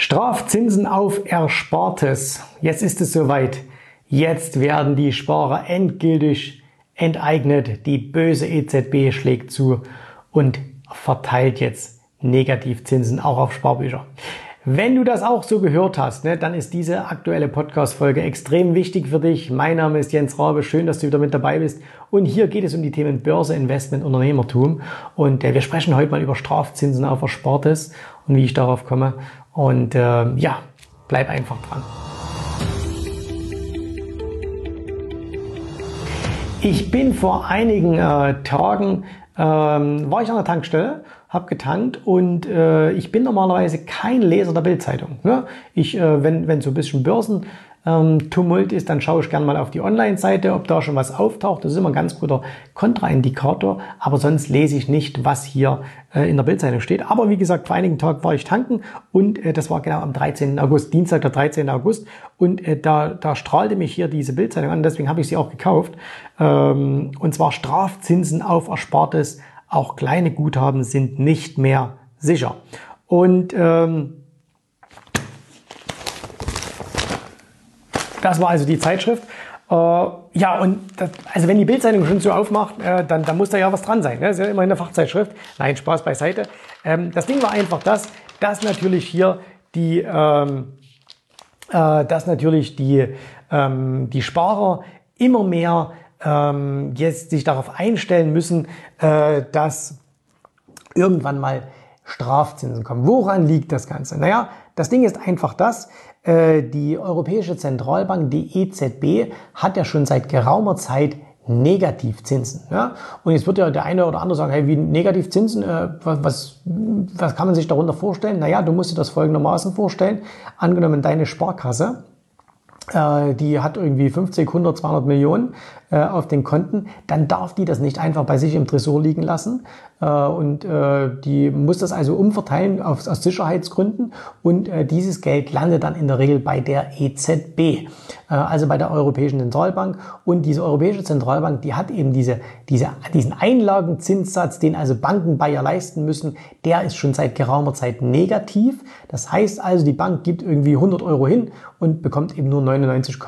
Strafzinsen auf Erspartes. Jetzt ist es soweit. Jetzt werden die Sparer endgültig enteignet. Die böse EZB schlägt zu und verteilt jetzt Negativzinsen auch auf Sparbücher. Wenn du das auch so gehört hast, ne, dann ist diese aktuelle Podcast-Folge extrem wichtig für dich. Mein Name ist Jens Rabe, schön, dass du wieder mit dabei bist. Und hier geht es um die Themen Börse, Investment, Unternehmertum. Und äh, wir sprechen heute mal über Strafzinsen auf Erspartes und wie ich darauf komme. Und äh, ja, bleib einfach dran. Ich bin vor einigen äh, Tagen, ähm, war ich an der Tankstelle habe getankt und äh, ich bin normalerweise kein Leser der Bildzeitung. Ne? Ich, äh, wenn, wenn so ein bisschen Börsen ähm, Tumult ist, dann schaue ich gerne mal auf die Online-Seite, ob da schon was auftaucht. Das ist immer ein ganz guter Kontraindikator. Aber sonst lese ich nicht, was hier äh, in der Bildzeitung steht. Aber wie gesagt, vor einigen Tagen war ich tanken und äh, das war genau am 13. August, Dienstag, der 13. August. Und äh, da, da strahlte mich hier diese Bildzeitung an. Deswegen habe ich sie auch gekauft. Ähm, und zwar Strafzinsen auf Erspartes auch kleine Guthaben sind nicht mehr sicher. Und ähm, das war also die Zeitschrift. Äh, ja, und das, also wenn die Bildzeitung schon so aufmacht, äh, dann, dann muss da ja was dran sein. Ne? Das ist ja immer eine Fachzeitschrift. Nein, Spaß beiseite. Ähm, das Ding war einfach das, dass natürlich hier die, ähm, äh, dass natürlich die, ähm, die Sparer immer mehr ähm, jetzt sich darauf einstellen müssen, äh, dass irgendwann mal Strafzinsen kommen. Woran liegt das Ganze? Naja, das Ding ist einfach das, äh, die Europäische Zentralbank, die EZB, hat ja schon seit geraumer Zeit Negativzinsen. Ja? Und jetzt wird ja der eine oder andere sagen, hey, wie Negativzinsen, äh, was, was kann man sich darunter vorstellen? Naja, du musst dir das folgendermaßen vorstellen. Angenommen, deine Sparkasse die hat irgendwie 50, 100, 200 Millionen äh, auf den Konten, dann darf die das nicht einfach bei sich im Tresor liegen lassen. Äh, und äh, die muss das also umverteilen aus, aus Sicherheitsgründen. Und äh, dieses Geld landet dann in der Regel bei der EZB, äh, also bei der Europäischen Zentralbank. Und diese Europäische Zentralbank, die hat eben diese, diese, diesen Einlagenzinssatz, den also Banken bei ihr leisten müssen, der ist schon seit geraumer Zeit negativ. Das heißt also, die Bank gibt irgendwie 100 Euro hin und bekommt eben nur 99,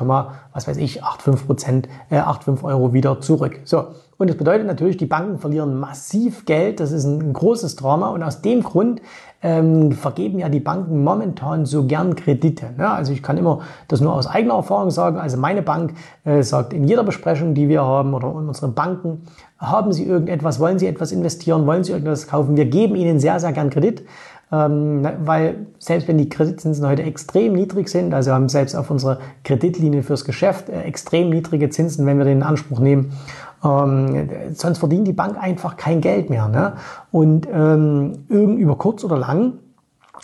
was weiß ich, 85 Prozent, äh, 85 Euro wieder zurück. So. Und das bedeutet natürlich, die Banken verlieren massiv Geld. Das ist ein großes Drama. Und aus dem Grund ähm, vergeben ja die Banken momentan so gern Kredite. Ne? Also ich kann immer das nur aus eigener Erfahrung sagen. Also meine Bank äh, sagt in jeder Besprechung, die wir haben oder in unseren Banken, haben Sie irgendetwas, wollen Sie etwas investieren, wollen Sie irgendwas kaufen? Wir geben Ihnen sehr, sehr gern Kredit. Ähm, weil selbst wenn die Kreditzinsen heute extrem niedrig sind, also haben selbst auf unserer Kreditlinie fürs Geschäft äh, extrem niedrige Zinsen, wenn wir den in Anspruch nehmen, ähm, sonst verdient die Bank einfach kein Geld mehr. Ne? Und ähm, über kurz oder lang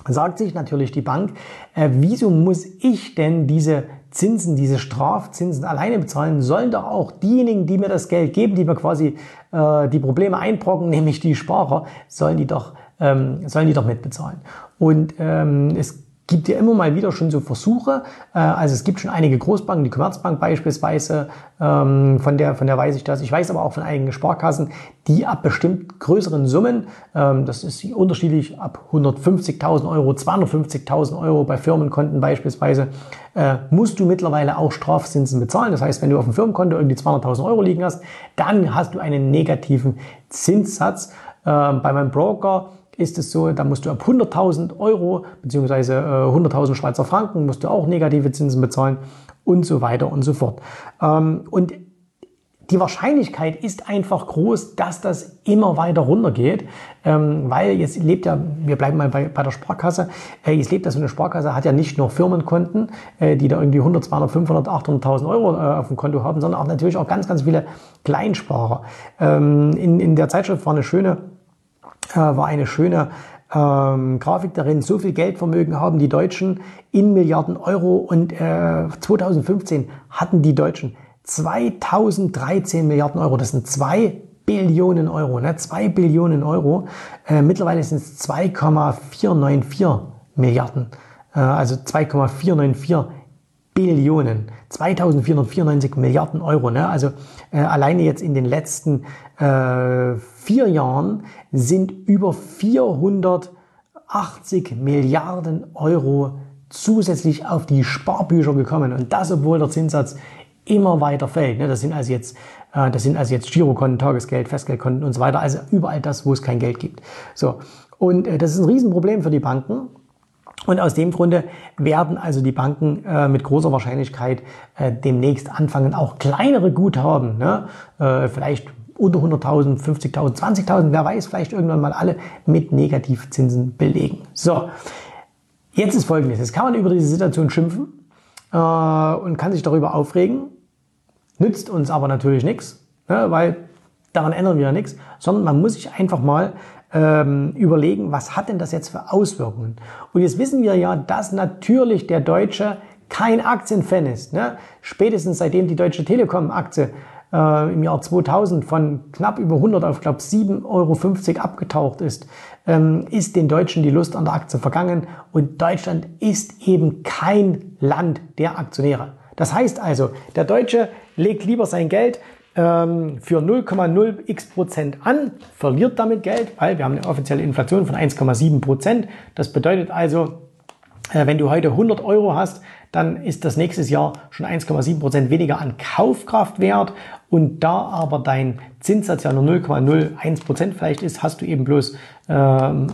sagt sich natürlich die Bank, äh, wieso muss ich denn diese Zinsen, diese Strafzinsen alleine bezahlen, sollen doch auch diejenigen, die mir das Geld geben, die mir quasi äh, die Probleme einbrocken, nämlich die Sparer, sollen die doch ähm, sollen die doch mitbezahlen. Und ähm, es gibt ja immer mal wieder schon so Versuche. Äh, also es gibt schon einige Großbanken, die Commerzbank beispielsweise, ähm, von der, von der weiß ich das. Ich weiß aber auch von einigen Sparkassen, die ab bestimmt größeren Summen, ähm, das ist unterschiedlich, ab 150.000 Euro, 250.000 Euro bei Firmenkonten beispielsweise, äh, musst du mittlerweile auch Strafzinsen bezahlen. Das heißt, wenn du auf dem Firmenkonto irgendwie 200.000 Euro liegen hast, dann hast du einen negativen Zinssatz. Äh, bei meinem Broker ist es so, da musst du ab 100.000 Euro äh, 100.000 Schweizer Franken musst du auch negative Zinsen bezahlen und so weiter und so fort. Ähm, und die Wahrscheinlichkeit ist einfach groß, dass das immer weiter runtergeht, ähm, weil jetzt lebt ja, wir bleiben mal bei, der Sparkasse, äh, jetzt lebt ja so eine Sparkasse, hat ja nicht nur Firmenkonten, äh, die da irgendwie 100, 200, 500, 800.000 Euro äh, auf dem Konto haben, sondern auch natürlich auch ganz, ganz viele Kleinsparer. Ähm, in der Zeitschrift war eine schöne äh, war eine schöne ähm, Grafik darin. So viel Geldvermögen haben die Deutschen in Milliarden Euro und äh, 2015 hatten die Deutschen 2013 Milliarden Euro. Das sind zwei Billionen Euro, ne? 2 Billionen Euro. Äh, mittlerweile sind es 2,494 Milliarden. Äh, also 2,494 Billionen. 2494 Milliarden Euro. Ne? Also äh, alleine jetzt in den letzten äh, vier Jahren sind über 400 80 Milliarden Euro zusätzlich auf die Sparbücher gekommen. Und das, obwohl der Zinssatz immer weiter fällt. Ne? Das sind also jetzt, äh, das sind also jetzt Girokonten, Tagesgeld, Festgeldkonten und so weiter. Also überall das, wo es kein Geld gibt. So. Und äh, das ist ein Riesenproblem für die Banken. Und aus dem Grunde werden also die Banken äh, mit großer Wahrscheinlichkeit äh, demnächst anfangen, auch kleinere Guthaben, ne, äh, vielleicht unter 100.000, 50.000, 20.000, wer weiß, vielleicht irgendwann mal alle mit Negativzinsen belegen. So, jetzt ist Folgendes. Jetzt kann man über diese Situation schimpfen äh, und kann sich darüber aufregen, nützt uns aber natürlich nichts, ne, weil daran ändern wir ja nichts, sondern man muss sich einfach mal ähm, überlegen, was hat denn das jetzt für Auswirkungen? Und jetzt wissen wir ja, dass natürlich der Deutsche kein Aktienfan ist. Ne? Spätestens seitdem die Deutsche Telekom-Aktie äh, im Jahr 2000 von knapp über 100 auf, glaube 7,50 Euro abgetaucht ist, ähm, ist den Deutschen die Lust an der Aktie vergangen. Und Deutschland ist eben kein Land der Aktionäre. Das heißt also, der Deutsche legt lieber sein Geld ähm, für 0,0x Prozent an, verliert damit Geld, weil wir haben eine offizielle Inflation von 1,7 Prozent. Das bedeutet also, äh, wenn du heute 100 Euro hast, dann ist das nächstes Jahr schon 1,7 Prozent weniger an Kaufkraft wert. Und da aber dein Zinssatz ja nur 0,01 Prozent vielleicht ist, hast du eben bloß ähm,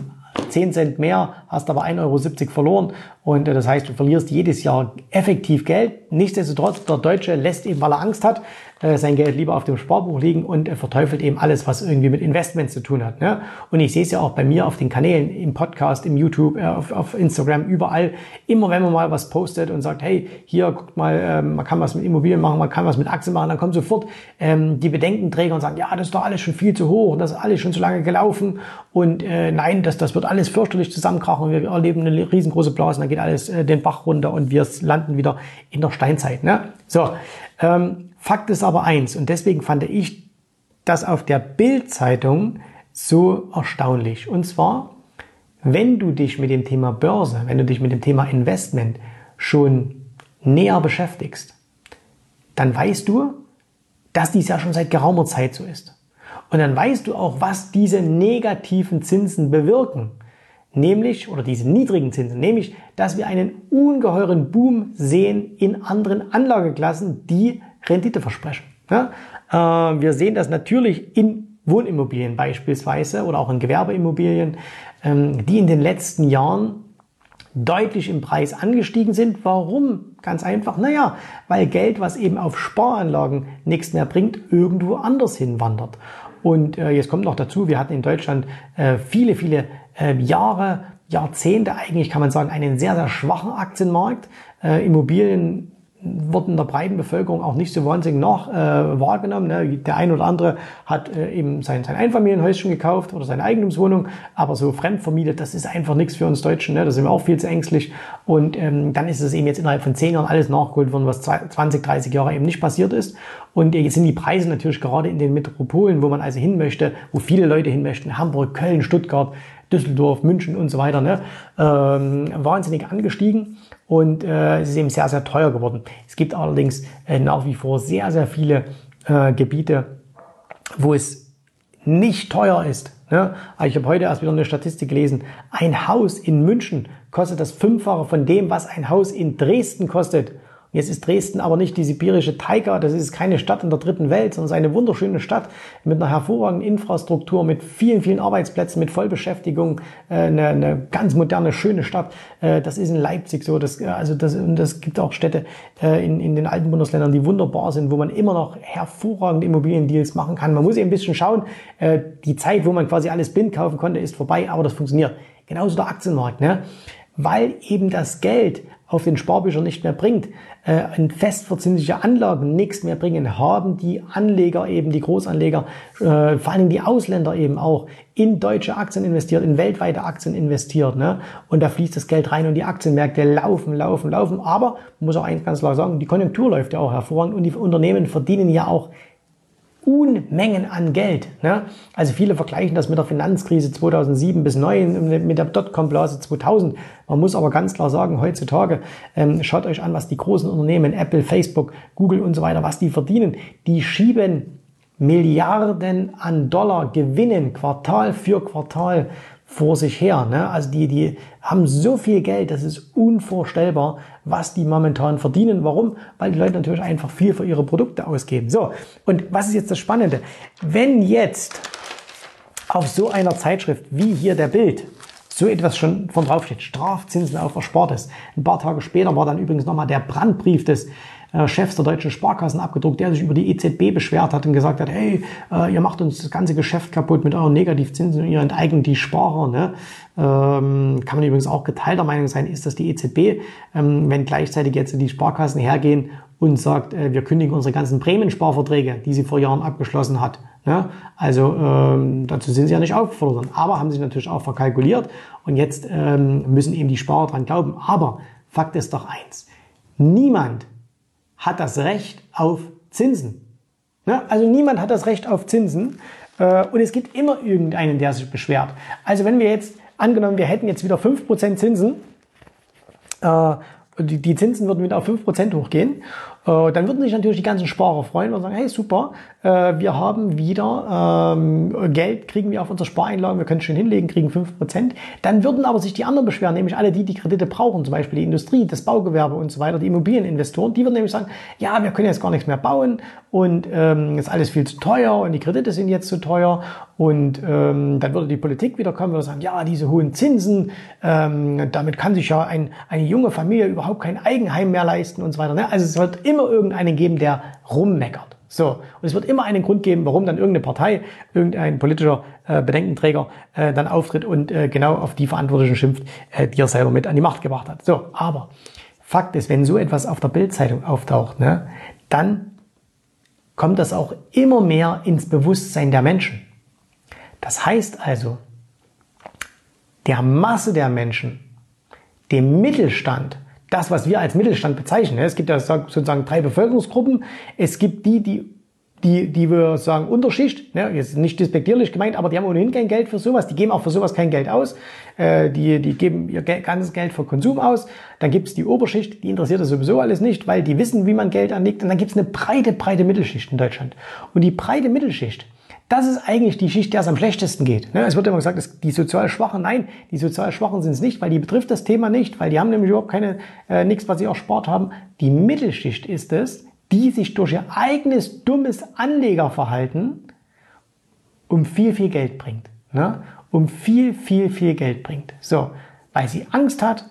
10 Cent mehr, hast aber 1,70 Euro verloren und äh, das heißt, du verlierst jedes Jahr effektiv Geld. Nichtsdestotrotz, der Deutsche lässt eben, weil er Angst hat, äh, sein Geld lieber auf dem Sparbuch liegen und verteufelt eben alles, was irgendwie mit Investments zu tun hat. Ne? Und ich sehe es ja auch bei mir auf den Kanälen, im Podcast, im YouTube, äh, auf, Instagram, überall. Immer wenn man mal was postet und sagt, hey, hier guckt mal, ähm, man kann was mit Immobilien machen, man kann was mit Aktien machen, dann kommen sofort ähm, die Bedenkenträger und sagen, ja, das ist doch alles schon viel zu hoch und das ist alles schon zu lange gelaufen und äh, nein, das, das wird alles fürchterlich zusammenkrachen und wir erleben eine riesengroße Blase geht alles äh, den Bach runter und wir landen wieder in der Steinzeit. Ne? So, ähm, Fakt ist aber eins und deswegen fand ich das auf der Bild-Zeitung so erstaunlich. Und zwar, wenn du dich mit dem Thema Börse, wenn du dich mit dem Thema Investment schon näher beschäftigst, dann weißt du, dass dies ja schon seit geraumer Zeit so ist. Und dann weißt du auch, was diese negativen Zinsen bewirken nämlich, oder diese niedrigen Zinsen, nämlich, dass wir einen ungeheuren Boom sehen in anderen Anlageklassen, die Rendite versprechen. Ja? Äh, wir sehen das natürlich in Wohnimmobilien beispielsweise oder auch in Gewerbeimmobilien, ähm, die in den letzten Jahren deutlich im Preis angestiegen sind. Warum? Ganz einfach, naja, weil Geld, was eben auf Sparanlagen nichts mehr bringt, irgendwo anders hinwandert. Und äh, jetzt kommt noch dazu, wir hatten in Deutschland äh, viele, viele Jahre, Jahrzehnte eigentlich, kann man sagen, einen sehr, sehr schwachen Aktienmarkt. Äh, Immobilien wurden der breiten Bevölkerung auch nicht so wahnsinnig nach äh, wahrgenommen. Ne? Der ein oder andere hat äh, eben sein, sein Einfamilienhäuschen gekauft oder seine Eigentumswohnung, aber so fremdvermietet, das ist einfach nichts für uns Deutschen. Ne? Da sind wir auch viel zu ängstlich. Und ähm, dann ist es eben jetzt innerhalb von zehn Jahren alles nachgeholt worden, was 20, 30 Jahre eben nicht passiert ist. Und jetzt sind die Preise natürlich gerade in den Metropolen, wo man also hin möchte, wo viele Leute hin möchten, Hamburg, Köln, Stuttgart, Düsseldorf, München und so weiter, ne, ähm, wahnsinnig angestiegen und äh, es ist eben sehr, sehr teuer geworden. Es gibt allerdings äh, nach wie vor sehr, sehr viele äh, Gebiete, wo es nicht teuer ist. Ne? Ich habe heute erst wieder eine Statistik gelesen. Ein Haus in München kostet das Fünffache von dem, was ein Haus in Dresden kostet. Jetzt ist Dresden aber nicht die sibirische Taiga, das ist keine Stadt in der dritten Welt, sondern es ist eine wunderschöne Stadt mit einer hervorragenden Infrastruktur, mit vielen, vielen Arbeitsplätzen, mit Vollbeschäftigung, äh, eine, eine ganz moderne, schöne Stadt. Äh, das ist in Leipzig so, das, äh, also das, und das gibt auch Städte in, in den alten Bundesländern, die wunderbar sind, wo man immer noch hervorragende Immobiliendeals machen kann. Man muss eben ein bisschen schauen, die Zeit, wo man quasi alles blind kaufen konnte, ist vorbei, aber das funktioniert. Genauso der Aktienmarkt, ne? weil eben das Geld auf den Sparbüchern nicht mehr bringt, äh, in festverzinsliche Anlagen nichts mehr bringen, haben die Anleger eben, die Großanleger, äh, vor allem die Ausländer eben auch, in deutsche Aktien investiert, in weltweite Aktien investiert. Ne? Und da fließt das Geld rein und die Aktienmärkte laufen, laufen, laufen. Aber, muss auch eins ganz klar sagen, die Konjunktur läuft ja auch hervorragend und die Unternehmen verdienen ja auch Unmengen an Geld. Ne? Also viele vergleichen das mit der Finanzkrise 2007 bis 2009, mit der Dotcom-Blase 2000. Man muss aber ganz klar sagen, heutzutage, ähm, schaut euch an, was die großen Unternehmen, Apple, Facebook, Google und so weiter, was die verdienen. Die schieben Milliarden an Dollar Gewinnen Quartal für Quartal vor sich her. Ne? Also die, die haben so viel Geld, das ist unvorstellbar, was die momentan verdienen. Warum? Weil die Leute natürlich einfach viel für ihre Produkte ausgeben. So, und was ist jetzt das Spannende? Wenn jetzt auf so einer Zeitschrift wie hier der Bild so etwas schon von draufsteht, Strafzinsen auf Erspartes. Ein paar Tage später war dann übrigens nochmal der Brandbrief des äh, Chefs der deutschen Sparkassen abgedruckt, der sich über die EZB beschwert hat und gesagt hat, hey, äh, ihr macht uns das ganze Geschäft kaputt mit euren Negativzinsen und ihr enteignet die Sparer. Ne? Ähm, kann man übrigens auch geteilter Meinung sein, ist das die EZB, ähm, wenn gleichzeitig jetzt die Sparkassen hergehen und sagt, äh, wir kündigen unsere ganzen Prämiensparverträge, die sie vor Jahren abgeschlossen hat. Ne? Also ähm, dazu sind sie ja nicht aufgefordert, aber haben sie natürlich auch verkalkuliert und jetzt ähm, müssen eben die Sparer dran glauben. Aber Fakt ist doch eins, niemand hat das Recht auf Zinsen. Ne? Also niemand hat das Recht auf Zinsen äh, und es gibt immer irgendeinen, der sich beschwert. Also wenn wir jetzt, angenommen, wir hätten jetzt wieder 5% Zinsen, äh, die, die Zinsen würden wieder auf 5% hochgehen dann würden sich natürlich die ganzen Sparer freuen und sagen, hey super, äh, wir haben wieder ähm, Geld, kriegen wir auf unsere Spareinlagen, wir können schön hinlegen, kriegen 5%. Dann würden aber sich die anderen beschweren, nämlich alle die, die Kredite brauchen, zum Beispiel die Industrie, das Baugewerbe und so weiter, die Immobilieninvestoren, die würden nämlich sagen, ja, wir können jetzt gar nichts mehr bauen und ähm, ist alles viel zu teuer und die Kredite sind jetzt zu teuer und ähm, dann würde die Politik wieder kommen und sagen, ja, diese hohen Zinsen, ähm, damit kann sich ja ein, eine junge Familie überhaupt kein Eigenheim mehr leisten und so weiter. Ne? Also es wird immer immer irgendeinen geben, der rummeckert. So, und es wird immer einen Grund geben, warum dann irgendeine Partei, irgendein politischer äh, Bedenkenträger äh, dann auftritt und äh, genau auf die Verantwortlichen schimpft, äh, die er selber mit an die Macht gebracht hat. So, aber Fakt ist, wenn so etwas auf der Bildzeitung auftaucht, ne, dann kommt das auch immer mehr ins Bewusstsein der Menschen. Das heißt also, der Masse der Menschen, dem Mittelstand, das, was wir als Mittelstand bezeichnen. Es gibt ja sozusagen drei Bevölkerungsgruppen. Es gibt die, die die, die wir sagen Unterschicht, ne, jetzt nicht despektierlich gemeint, aber die haben ohnehin kein Geld für sowas, die geben auch für sowas kein Geld aus, äh, die, die geben ihr ganzes Geld für Konsum aus. Dann gibt's die Oberschicht, die interessiert das sowieso alles nicht, weil die wissen, wie man Geld anlegt. Und dann gibt's eine breite, breite Mittelschicht in Deutschland. Und die breite Mittelschicht, das ist eigentlich die Schicht, der es am schlechtesten geht. Ne, es wird immer gesagt, die sozial Schwachen, nein, die sozial Schwachen sind es nicht, weil die betrifft das Thema nicht, weil die haben nämlich überhaupt keine, äh, nichts, was sie auch Sport haben. Die Mittelschicht ist es, die sich durch ihr eigenes dummes Anlegerverhalten um viel, viel Geld bringt. Ne? Um viel, viel, viel Geld bringt. So, weil sie Angst hat,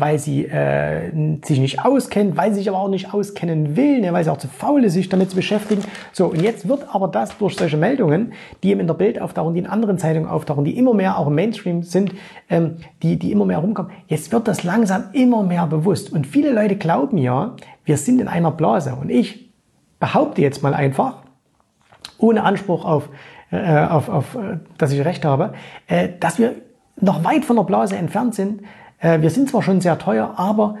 weil sie äh, sich nicht auskennt, weil sie sich aber auch nicht auskennen will, ne, weil sie auch zu faul ist, sich damit zu beschäftigen. So, und jetzt wird aber das durch solche Meldungen, die eben in der Bild auftauchen, die in anderen Zeitungen auftauchen, die immer mehr auch im Mainstream sind, ähm, die, die immer mehr rumkommen, jetzt wird das langsam immer mehr bewusst. Und viele Leute glauben ja, wir sind in einer Blase. Und ich behaupte jetzt mal einfach, ohne Anspruch auf, äh, auf, auf äh, dass ich recht habe, äh, dass wir noch weit von der Blase entfernt sind, äh, wir sind zwar schon sehr teuer, aber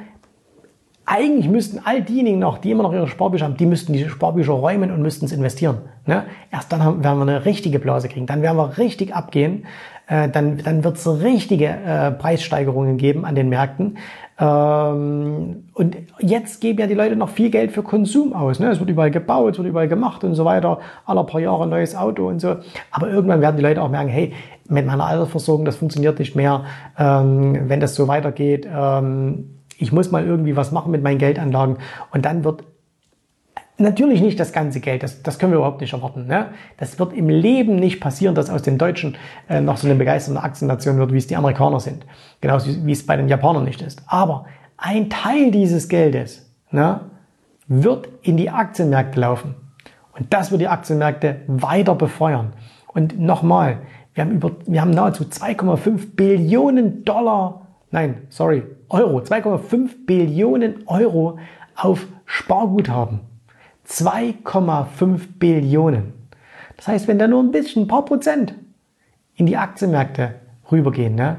eigentlich müssten all diejenigen noch, die immer noch ihre Sparbücher haben, die müssten die Sparbücher räumen und müssten es investieren. Ne? Erst dann werden wir eine richtige Blase kriegen. Dann werden wir richtig abgehen. Äh, dann dann wird es richtige äh, Preissteigerungen geben an den Märkten. Ähm, und jetzt geben ja die Leute noch viel Geld für Konsum aus. Ne? Es wird überall gebaut, es wird überall gemacht und so weiter. Aller paar Jahre ein neues Auto und so. Aber irgendwann werden die Leute auch merken, hey, mit meiner Altersversorgung, das funktioniert nicht mehr, ähm, wenn das so weitergeht. Ähm, ich muss mal irgendwie was machen mit meinen Geldanlagen. Und dann wird natürlich nicht das ganze Geld, das, das können wir überhaupt nicht erwarten. Ne? Das wird im Leben nicht passieren, dass aus den Deutschen äh, noch so eine begeisterte Aktiennation wird, wie es die Amerikaner sind. Genauso wie, wie es bei den Japanern nicht ist. Aber ein Teil dieses Geldes ne, wird in die Aktienmärkte laufen. Und das wird die Aktienmärkte weiter befeuern. Und nochmal, wir haben, über, wir haben nahezu 2,5 Billionen Dollar, nein, sorry, Euro, 2,5 Billionen Euro auf Sparguthaben. 2,5 Billionen. Das heißt, wenn da nur ein bisschen, ein paar Prozent in die Aktienmärkte rübergehen, ne,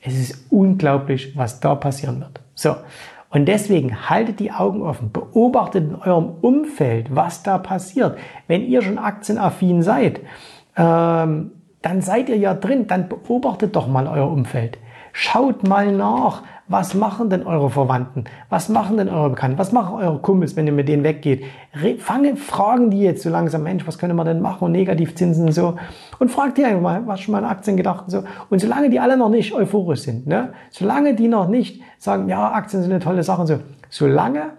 es ist unglaublich, was da passieren wird. So. Und deswegen haltet die Augen offen, beobachtet in eurem Umfeld, was da passiert. Wenn ihr schon aktienaffin seid, ähm, dann seid ihr ja drin, dann beobachtet doch mal euer Umfeld. Schaut mal nach, Was machen denn eure Verwandten? Was machen denn eure Bekannten? Was machen eure Kumpels, wenn ihr mit denen weggeht? Re fange, fragen die jetzt so langsam, Mensch, was können wir denn machen? Und Negativzinsen und so. Und fragt die einfach mal, was schon mal an Aktien gedacht und so. Und solange die alle noch nicht euphorisch sind, ne? solange die noch nicht sagen, ja, Aktien sind eine tolle Sache und so, solange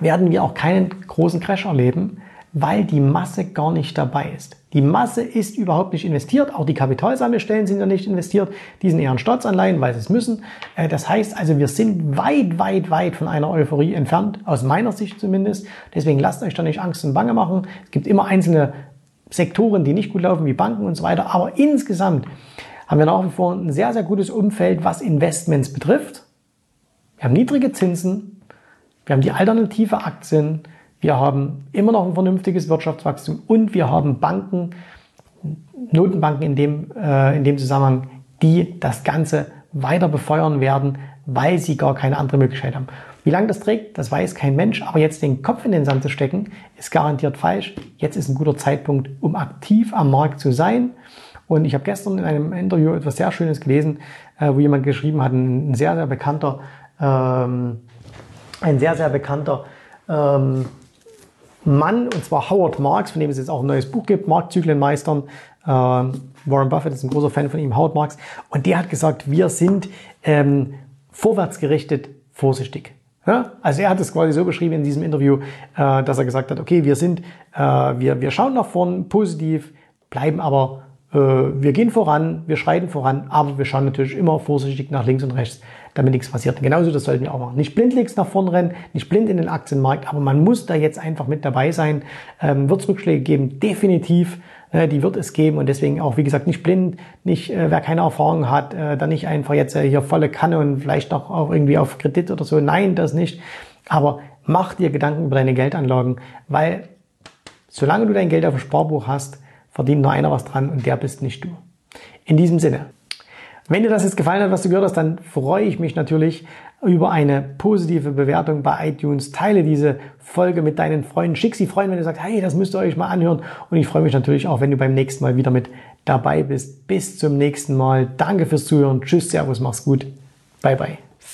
werden wir auch keinen großen Crash erleben, weil die Masse gar nicht dabei ist. Die Masse ist überhaupt nicht investiert, auch die Kapitalsammelstellen sind ja nicht investiert, die sind eher in Staatsanleihen, weil sie es müssen. Äh, das heißt also, wir sind weit, weit, weit von einer Euphorie entfernt, aus meiner Sicht zumindest. Deswegen lasst euch da nicht Angst und Bange machen. Es gibt immer einzelne Sektoren, die nicht gut laufen, wie Banken und so weiter, aber insgesamt haben wir nach wie vor ein sehr, sehr gutes Umfeld, was Investments betrifft. Wir haben niedrige Zinsen, wir haben die alternative Aktien, wir haben immer noch ein vernünftiges Wirtschaftswachstum und wir haben Banken, Notenbanken in dem, äh, in dem Zusammenhang, die das Ganze weiter befeuern werden, weil sie gar keine andere Möglichkeit haben. Wie lange das trägt, das weiß kein Mensch, aber jetzt den Kopf in den Sand zu stecken, ist garantiert falsch. Jetzt ist ein guter Zeitpunkt, um aktiv am Markt zu sein. Und ich habe gestern in einem Interview etwas sehr Schönes gelesen, äh, wo jemand geschrieben hat, ein sehr, sehr bekannter, ähm, ein sehr, sehr bekannter ähm, Mann, und zwar Howard Marks, von dem es jetzt auch ein neues Buch gibt, Marktzyklen meistern. Äh, Warren Buffett ist ein großer Fan von ihm, Howard Marks. Und der hat gesagt, wir sind ähm, vorwärtsgerichtet vorsichtig. Ja? Also er hat es quasi so beschrieben in diesem Interview, äh, dass er gesagt hat, okay, wir sind, äh, wir, wir schauen nach vorn positiv, bleiben aber, äh, wir gehen voran, wir schreiten voran, aber wir schauen natürlich immer vorsichtig nach links und rechts damit nichts passiert. Genauso, das sollten wir auch machen. Nicht blindlings nach vorn rennen, nicht blind in den Aktienmarkt, aber man muss da jetzt einfach mit dabei sein. Ähm, wird es Rückschläge geben? Definitiv. Äh, die wird es geben und deswegen auch, wie gesagt, nicht blind, nicht, äh, wer keine Erfahrung hat, äh, dann nicht einfach jetzt äh, hier volle Kanne und vielleicht auch, auch irgendwie auf Kredit oder so. Nein, das nicht. Aber mach dir Gedanken über deine Geldanlagen, weil solange du dein Geld auf dem Sparbuch hast, verdient nur einer was dran und der bist nicht du. In diesem Sinne, wenn dir das jetzt gefallen hat, was du gehört hast, dann freue ich mich natürlich über eine positive Bewertung bei iTunes. Teile diese Folge mit deinen Freunden. Schick sie Freunden, wenn du sagst, hey, das müsst ihr euch mal anhören. Und ich freue mich natürlich auch, wenn du beim nächsten Mal wieder mit dabei bist. Bis zum nächsten Mal. Danke fürs Zuhören. Tschüss, Servus, mach's gut. Bye, bye.